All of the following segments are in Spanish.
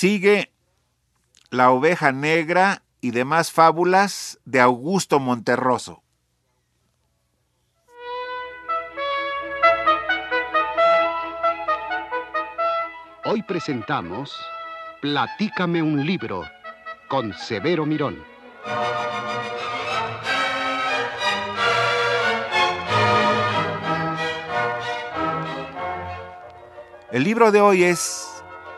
Sigue La oveja negra y demás fábulas de Augusto Monterroso. Hoy presentamos Platícame un libro con Severo Mirón. El libro de hoy es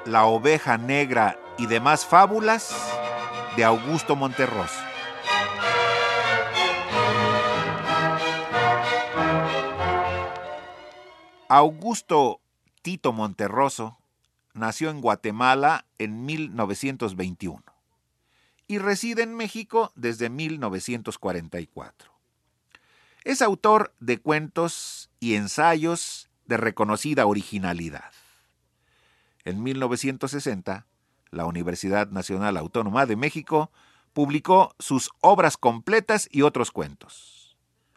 La oveja negra y demás fábulas de Augusto Monterroso. Augusto Tito Monterroso nació en Guatemala en 1921 y reside en México desde 1944. Es autor de cuentos y ensayos de reconocida originalidad. En 1960, la Universidad Nacional Autónoma de México publicó sus obras completas y otros cuentos.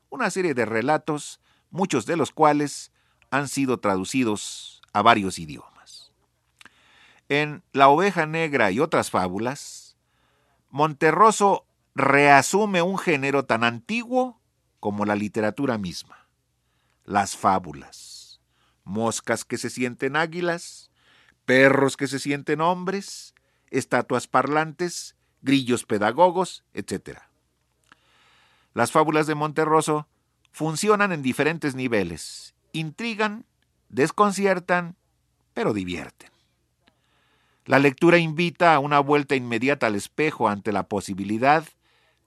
Una serie de relatos, muchos de los cuales han sido traducidos a varios idiomas. En La oveja negra y otras fábulas, Monterroso reasume un género tan antiguo como la literatura misma, las fábulas, moscas que se sienten águilas, perros que se sienten hombres, estatuas parlantes, grillos pedagogos, etc. Las fábulas de Monterroso funcionan en diferentes niveles, intrigan, desconciertan, pero divierten. La lectura invita a una vuelta inmediata al espejo ante la posibilidad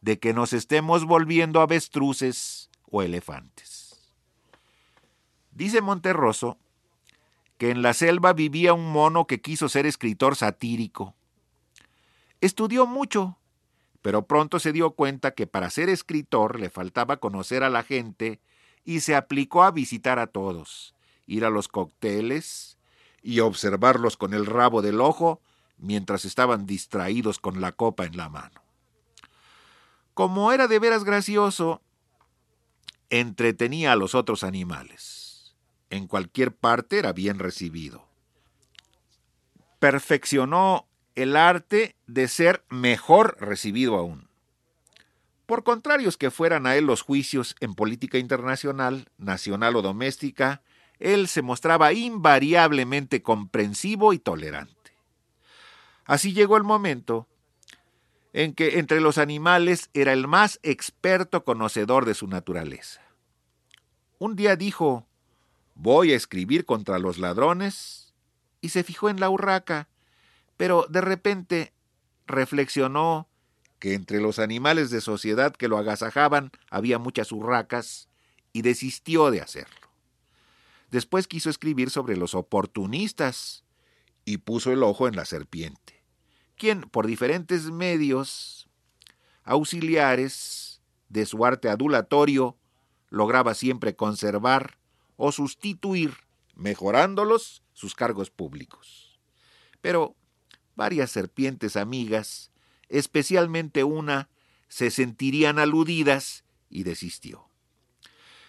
de que nos estemos volviendo avestruces o elefantes. Dice Monterroso que en la selva vivía un mono que quiso ser escritor satírico. Estudió mucho, pero pronto se dio cuenta que para ser escritor le faltaba conocer a la gente y se aplicó a visitar a todos, ir a los cócteles y observarlos con el rabo del ojo mientras estaban distraídos con la copa en la mano. Como era de veras gracioso, entretenía a los otros animales en cualquier parte era bien recibido. Perfeccionó el arte de ser mejor recibido aún. Por contrarios que fueran a él los juicios en política internacional, nacional o doméstica, él se mostraba invariablemente comprensivo y tolerante. Así llegó el momento en que entre los animales era el más experto conocedor de su naturaleza. Un día dijo, voy a escribir contra los ladrones, y se fijó en la urraca, pero de repente reflexionó que entre los animales de sociedad que lo agasajaban había muchas urracas, y desistió de hacerlo. Después quiso escribir sobre los oportunistas, y puso el ojo en la serpiente, quien por diferentes medios auxiliares de su arte adulatorio lograba siempre conservar o sustituir, mejorándolos, sus cargos públicos. Pero varias serpientes amigas, especialmente una, se sentirían aludidas y desistió.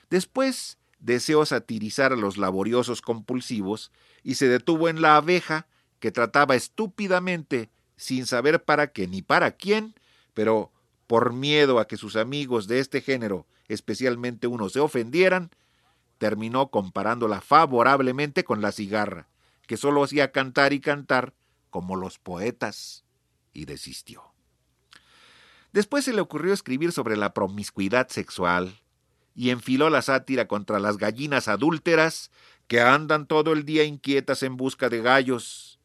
Después deseó satirizar a los laboriosos compulsivos y se detuvo en la abeja que trataba estúpidamente, sin saber para qué ni para quién, pero por miedo a que sus amigos de este género, especialmente uno, se ofendieran, terminó comparándola favorablemente con la cigarra, que solo hacía cantar y cantar como los poetas, y desistió. Después se le ocurrió escribir sobre la promiscuidad sexual, y enfiló la sátira contra las gallinas adúlteras que andan todo el día inquietas en busca de gallos.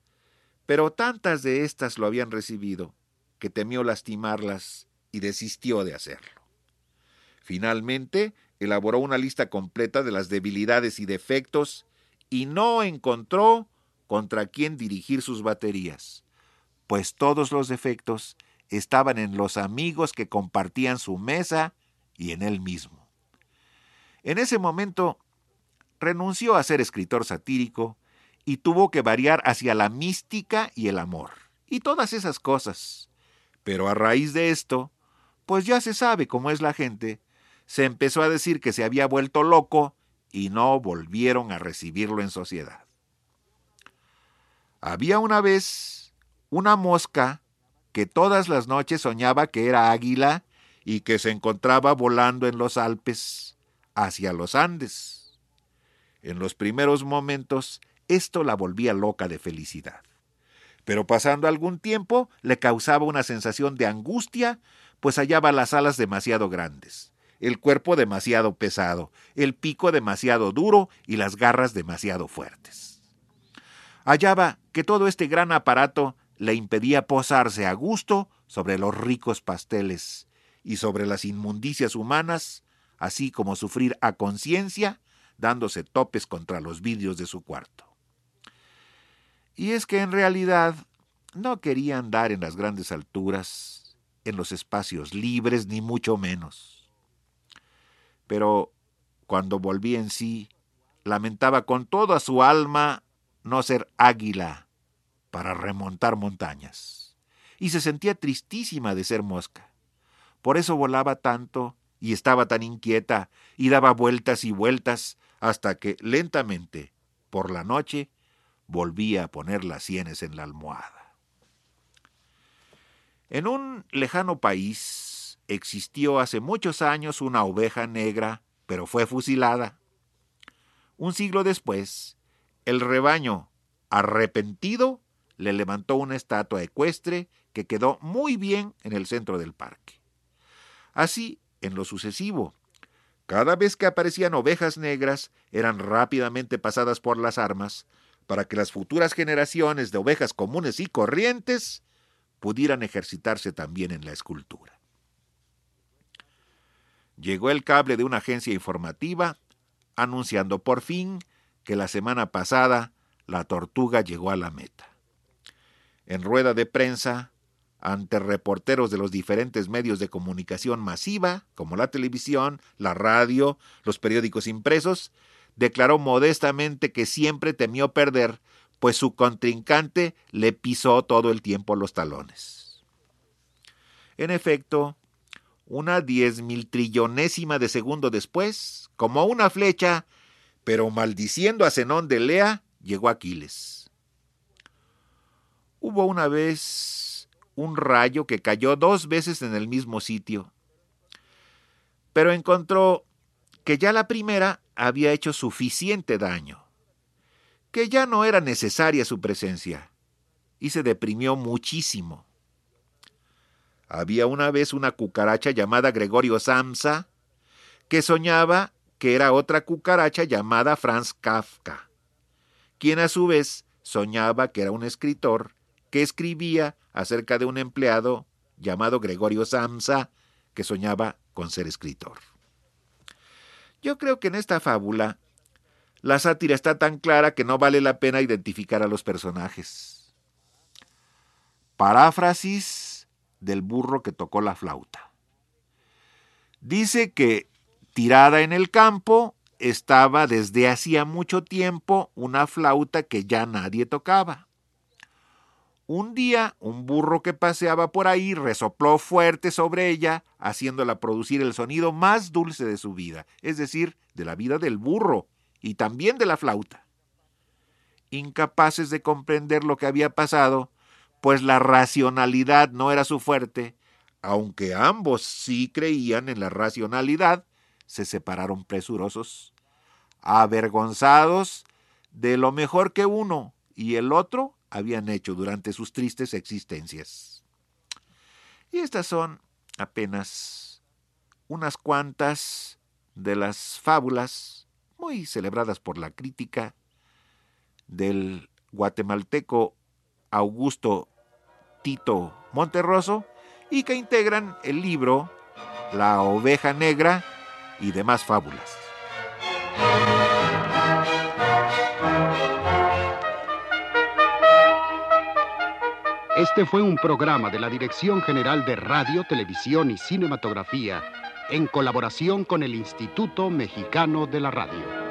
Pero tantas de éstas lo habían recibido, que temió lastimarlas y desistió de hacerlo. Finalmente, elaboró una lista completa de las debilidades y defectos y no encontró contra quién dirigir sus baterías, pues todos los defectos estaban en los amigos que compartían su mesa y en él mismo. En ese momento renunció a ser escritor satírico y tuvo que variar hacia la mística y el amor, y todas esas cosas. Pero a raíz de esto, pues ya se sabe cómo es la gente, se empezó a decir que se había vuelto loco y no volvieron a recibirlo en sociedad. Había una vez una mosca que todas las noches soñaba que era águila y que se encontraba volando en los Alpes hacia los Andes. En los primeros momentos esto la volvía loca de felicidad. Pero pasando algún tiempo le causaba una sensación de angustia, pues hallaba las alas demasiado grandes, el cuerpo demasiado pesado, el pico demasiado duro y las garras demasiado fuertes. Hallaba que todo este gran aparato le impedía posarse a gusto sobre los ricos pasteles y sobre las inmundicias humanas, así como sufrir a conciencia dándose topes contra los vidrios de su cuarto. Y es que en realidad no quería andar en las grandes alturas, en los espacios libres, ni mucho menos. Pero cuando volví en sí, lamentaba con toda su alma no ser águila para remontar montañas, y se sentía tristísima de ser mosca. Por eso volaba tanto y estaba tan inquieta y daba vueltas y vueltas hasta que lentamente, por la noche, volvía a poner las sienes en la almohada. En un lejano país existió hace muchos años una oveja negra, pero fue fusilada. Un siglo después, el rebaño, arrepentido, le levantó una estatua ecuestre que quedó muy bien en el centro del parque. Así, en lo sucesivo, cada vez que aparecían ovejas negras, eran rápidamente pasadas por las armas para que las futuras generaciones de ovejas comunes y corrientes pudieran ejercitarse también en la escultura. Llegó el cable de una agencia informativa anunciando por fin que la semana pasada la tortuga llegó a la meta. En rueda de prensa, ante reporteros de los diferentes medios de comunicación masiva, como la televisión, la radio, los periódicos impresos, declaró modestamente que siempre temió perder, pues su contrincante le pisó todo el tiempo los talones. En efecto, una diez mil trillonésima de segundo después, como una flecha, pero maldiciendo a Zenón de Lea, llegó Aquiles. Hubo una vez un rayo que cayó dos veces en el mismo sitio. Pero encontró que ya la primera había hecho suficiente daño, que ya no era necesaria su presencia, y se deprimió muchísimo. Había una vez una cucaracha llamada Gregorio Samsa, que soñaba que era otra cucaracha llamada Franz Kafka, quien a su vez soñaba que era un escritor que escribía acerca de un empleado llamado Gregorio Samsa, que soñaba con ser escritor. Yo creo que en esta fábula la sátira está tan clara que no vale la pena identificar a los personajes. Paráfrasis del burro que tocó la flauta. Dice que tirada en el campo estaba desde hacía mucho tiempo una flauta que ya nadie tocaba. Un día, un burro que paseaba por ahí resopló fuerte sobre ella, haciéndola producir el sonido más dulce de su vida, es decir, de la vida del burro y también de la flauta. Incapaces de comprender lo que había pasado, pues la racionalidad no era su fuerte, aunque ambos sí creían en la racionalidad, se separaron presurosos, avergonzados de lo mejor que uno y el otro habían hecho durante sus tristes existencias. Y estas son apenas unas cuantas de las fábulas muy celebradas por la crítica del guatemalteco Augusto Tito Monterroso y que integran el libro La oveja negra y demás fábulas. Este fue un programa de la Dirección General de Radio, Televisión y Cinematografía en colaboración con el Instituto Mexicano de la Radio.